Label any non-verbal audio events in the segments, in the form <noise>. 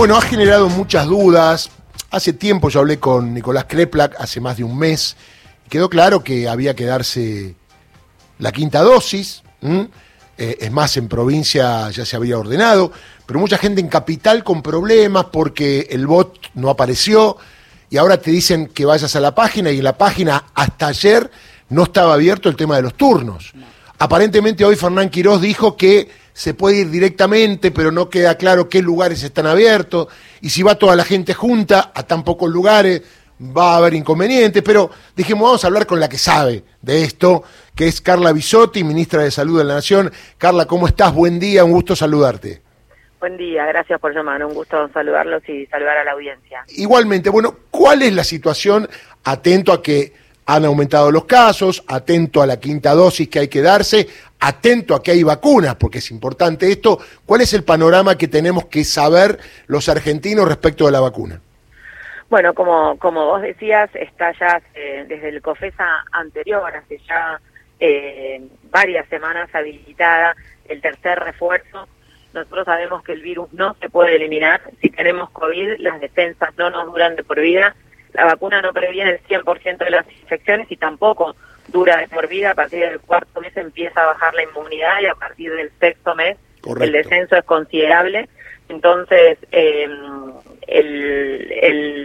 Bueno, ha generado muchas dudas. Hace tiempo yo hablé con Nicolás Kreplak, hace más de un mes. Quedó claro que había que darse la quinta dosis. Eh, es más, en provincia ya se había ordenado, pero mucha gente en capital con problemas porque el bot no apareció y ahora te dicen que vayas a la página y en la página hasta ayer no estaba abierto el tema de los turnos. Aparentemente hoy Fernán Quirós dijo que se puede ir directamente, pero no queda claro qué lugares están abiertos, y si va toda la gente junta a tan pocos lugares, va a haber inconvenientes, pero dijimos, vamos a hablar con la que sabe de esto, que es Carla Bisotti, ministra de Salud de la Nación. Carla, ¿cómo estás? Buen día, un gusto saludarte. Buen día, gracias por llamar, un gusto saludarlos y saludar a la audiencia. Igualmente, bueno, ¿cuál es la situación? Atento a que han aumentado los casos, atento a la quinta dosis que hay que darse, atento a que hay vacunas, porque es importante esto. ¿Cuál es el panorama que tenemos que saber los argentinos respecto de la vacuna? Bueno, como, como vos decías, está ya eh, desde el COFESA anterior, hace ya eh, varias semanas habilitada el tercer refuerzo. Nosotros sabemos que el virus no se puede eliminar. Si tenemos COVID, las defensas no nos duran de por vida la vacuna no previene el 100% de las infecciones y tampoco dura de por vida. A partir del cuarto mes empieza a bajar la inmunidad y a partir del sexto mes el descenso es considerable. Entonces, em,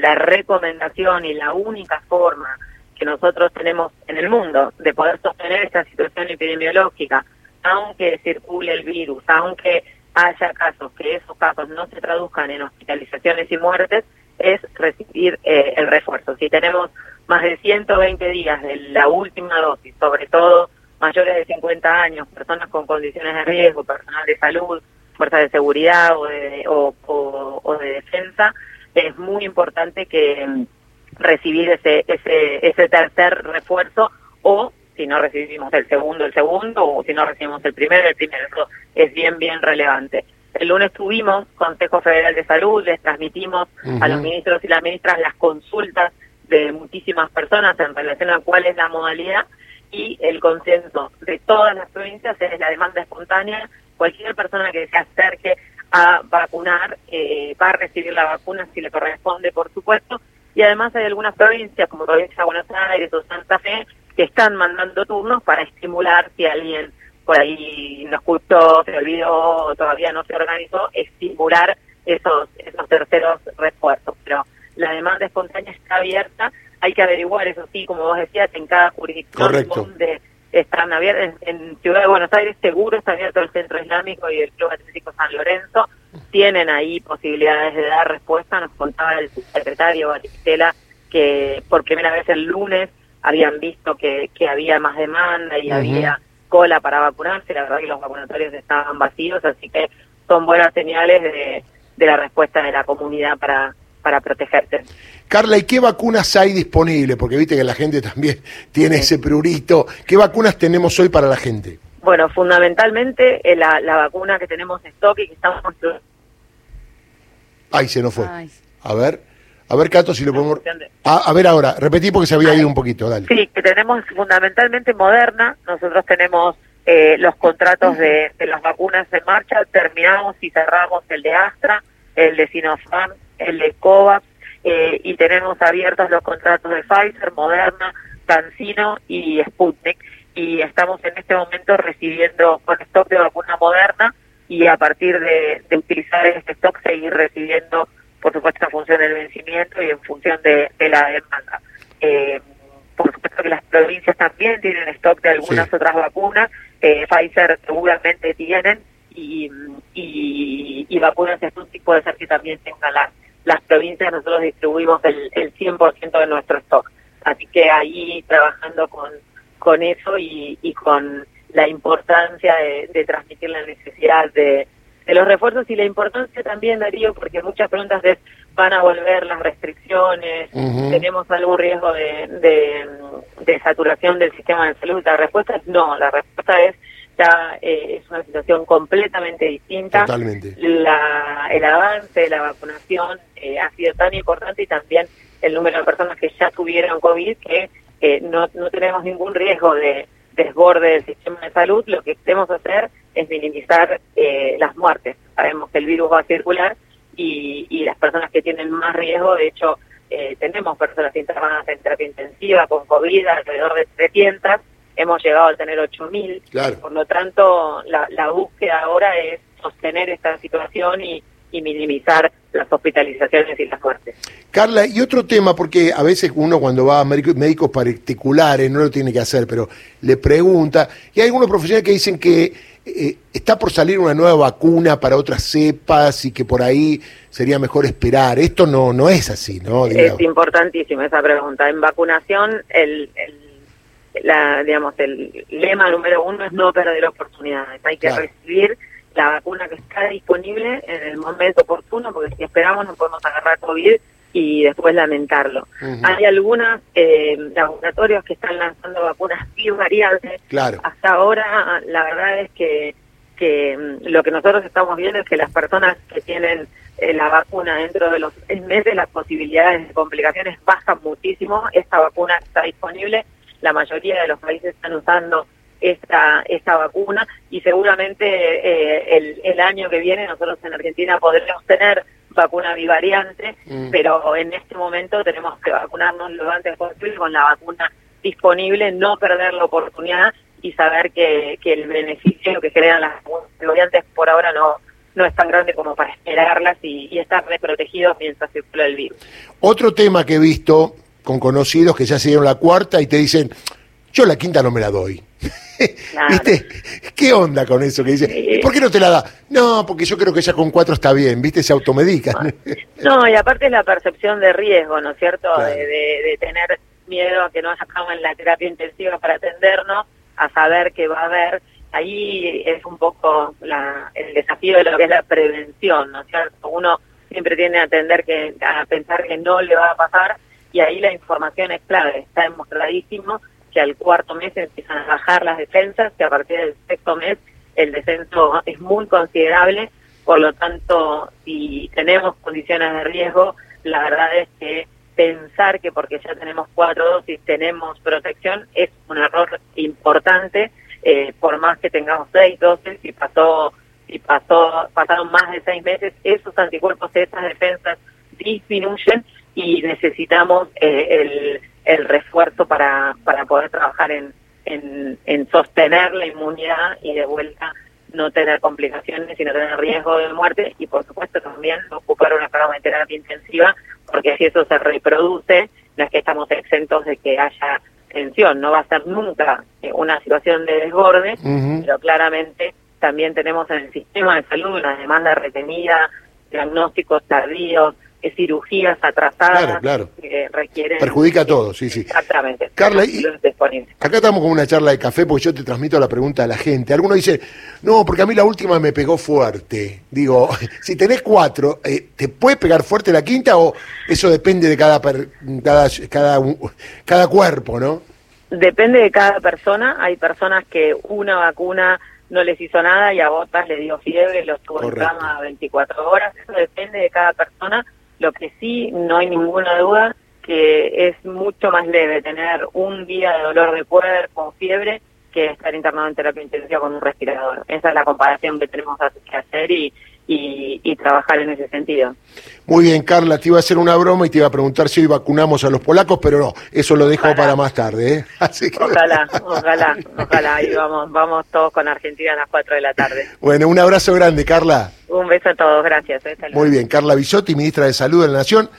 la recomendación y la única forma que nosotros tenemos en el mundo de poder sostener esta situación epidemiológica, aunque circule el virus, aunque haya casos, que esos casos no se traduzcan en hospitalizaciones y muertes, es recibir eh, el refuerzo. Si tenemos más de 120 días de la última dosis, sobre todo mayores de 50 años, personas con condiciones de riesgo, personal de salud, fuerzas de seguridad o de, o, de defensa, es muy importante que mm, recibir ese, ese, ese tercer refuerzo o si no recibimos el segundo, el segundo, o si no recibimos el primero, el primero. Eso es bien, bien relevante. El lunes tuvimos Consejo Federal de Salud, les transmitimos a los ministros y las ministras las consultas de muchísimas personas en relación a cuál es la modalidad y el consenso de todas las provincias es la demanda espontánea. Cualquier persona que se acerque a vacunar eh, va a recibir la vacuna si le corresponde, por supuesto. Y además hay algunas provincias, como provincia de Buenos Aires o Santa Fe, que están mandando turnos para estimular si alguien por ahí no escuchó, se olvidó, todavía no se organizó, estimular esos, esos terceros refuerzos. Pero la demanda espontánea está abierta, hay que averiguar, eso sí, como vos decías, en cada jurisdicción donde están abiertos. En, Ciudad de Buenos Aires seguro está abierto el Centro Islámico y el Club Atlético San Lorenzo. Tienen ahí posibilidades de dar respuesta. Nos contaba el subsecretario Baristela que por primera vez el lunes habían visto que, que había más demanda y había cola para vacunarse, la verdad que los vacunatorios estaban vacíos, así que son buenas señales de, la respuesta de la comunidad para, para protegerse. Carla, ¿y qué vacunas hay disponibles? Porque viste que la gente también <laughs> tiene ese prurito. ¿Qué vacunas tenemos hoy para la gente? Bueno, fundamentalmente eh, la, la vacuna que tenemos en stock y que estamos... Ay, se nos fue. A ver. A ver, Cato, si lo podemos... A, ver ahora, repetí porque se había ido un poquito, dale. Sí, que tenemos fundamentalmente Moderna, nosotros tenemos eh, los contratos de, las vacunas en marcha, terminamos y cerramos el de Astra, el de Sinopharm, el de COVAX, eh, y tenemos abiertos los contratos de Pfizer, Moderna, CanSino y Sputnik, y estamos en este momento recibiendo con stock de vacuna Moderna, y a partir de, de utilizar este stock seguir recibiendo por supuesto en función del vencimiento y en función de, la demanda. Eh, por supuesto que las provincias también tienen stock de algunas otras vacunas, eh, Pfizer seguramente tienen, y, y, vacunas de Sputnik puede ser que también tengan las, las provincias, nosotros distribuimos el, el 100% de nuestro stock. Así que ahí trabajando con, con eso y, y con la importancia de transmitir la necesidad de, de los refuerzos y la importancia también, Darío, porque muchas preguntas es, van a volver las restricciones, tenemos algún riesgo de, de, saturación del sistema de salud. La respuesta es no, la respuesta es ya eh, es una situación completamente distinta. Totalmente. La, el avance de la vacunación eh, ha sido tan importante y también el número de personas que ya tuvieron COVID que eh, no, no tenemos ningún riesgo de desborde del sistema de salud, lo que queremos hacer es minimizar eh, las muertes. Sabemos que el virus va a circular y, y las personas que tienen más riesgo, de hecho, eh, tenemos personas internadas en terapia intensiva con COVID, alrededor de 300, hemos llegado a tener 8.000, Claro. por lo tanto, la, la búsqueda ahora es sostener esta situación y, y minimizar las hospitalizaciones y las muertes. Carla, y otro tema, porque a veces uno cuando va a médico- médicos particulares, no lo tiene que hacer, pero le pregunta, y hay algunos profesionales que dicen que eh, está por salir una nueva vacuna para otras cepas y que por ahí sería mejor esperar. Esto no, no es así, ¿no? Digamos. Es importantísima esa pregunta. En vacunación, el, el- la, digamos, el lema número uno es no perder oportunidades. Hay que Claro. recibir la vacuna que está disponible en el momento oportuno, porque si esperamos no podemos agarrar COVID y después lamentarlo. Hay algunos laboratorios que están lanzando vacunas bivariantes. Claro. Hasta ahora, la verdad es que, que mm, lo que nosotros estamos viendo es que las personas que tienen eh, la vacuna dentro de los seis meses, las posibilidades de complicaciones bajan muchísimo. Esta vacuna está disponible, la mayoría de los países están usando esta, esta vacuna y seguramente eh, el, el año que viene nosotros en Argentina podremos tener vacuna bivariante, Mm. pero en este momento tenemos que vacunarnos lo antes posible con la vacuna disponible, no perder la oportunidad y saber que, que el beneficio que generan las vacunas bivariantes por ahora no, no es tan grande como para esperarlas y, y estar desprotegidos mientras circula el virus. Otro tema que he visto con conocidos que ya se dieron la cuarta y te dicen, yo la quinta no me la doy. Claro. <laughs> ¿Viste? ¿Qué onda con eso que dice? Sí. ¿Y por qué no te la da? No, porque yo creo que ya con cuatro está bien, ¿viste? Se automedican. No, y aparte es la percepción de riesgo, ¿no es cierto? Claro. De, de- de tener miedo a que no haya cama en la terapia intensiva para atendernos, a saber que va a haber. Ahí es un poco la- el desafío de lo que es la prevención, ¿no es cierto? Uno siempre tiene a atender que, a pensar que no le va a pasar y ahí la información es clave. Está demostradísimo que al cuarto mes empiezan a bajar las defensas, que a partir del sexto mes el descenso es muy considerable, por lo tanto, si tenemos condiciones de riesgo, la verdad es que pensar que porque ya tenemos cuatro dosis tenemos protección es un error importante, eh, por más que tengamos seis dosis, si pasó, si pasó, pasaron más de seis meses, esos anticuerpos, esas defensas disminuyen y necesitamos eh, el, el refuerzo para, para poder trabajar en, en, en sostener la inmunidad y de vuelta no tener complicaciones y no tener riesgo de muerte y por supuesto también ocupar una cama de terapia intensiva porque si eso se reproduce no es que estamos exentos de que haya tensión, no va a ser nunca eh, una situación de desborde, pero claramente también tenemos en el sistema de salud una demanda retenida, diagnósticos tardíos, eh, cirugías atrasadas Claro, claro. que requieren... Perjudica a todos, sí, sí. Exactamente. Carla, y-. Acá estamos con una charla de café porque yo te transmito la pregunta a la gente. Algunos dicen, no, porque a mí la última me pegó fuerte. Digo, <laughs> si tenés cuatro, eh, ¿te puede pegar fuerte la quinta o eso depende de cada, per- cada, cada, cada cuerpo, no? Depende de cada persona. Hay personas que una vacuna no les hizo nada y a otras les dio fiebre, los tuvo en cama 24 horas. Eso depende de cada persona. Lo que sí, no hay ninguna duda, que es mucho más leve tener un día de dolor de cuerpo, fiebre, que estar internado en terapia intensiva con un respirador. Esa es la comparación que tenemos que hacer y, y, y trabajar en ese sentido. Muy bien, Carla, te iba a hacer una broma y te iba a preguntar si hoy vacunamos a los polacos, pero no, eso lo dejo Ojalá. para más tarde. ¿eh? <laughs> Así que, Ojalá, <laughs> ojalá, ojalá. Y vamos, vamos todos con Argentina a las 4 de la tarde. Bueno, un abrazo grande, Carla. Un beso a todos, gracias. eh. Muy bien, Carla Bisotti, ministra de Salud de la Nación.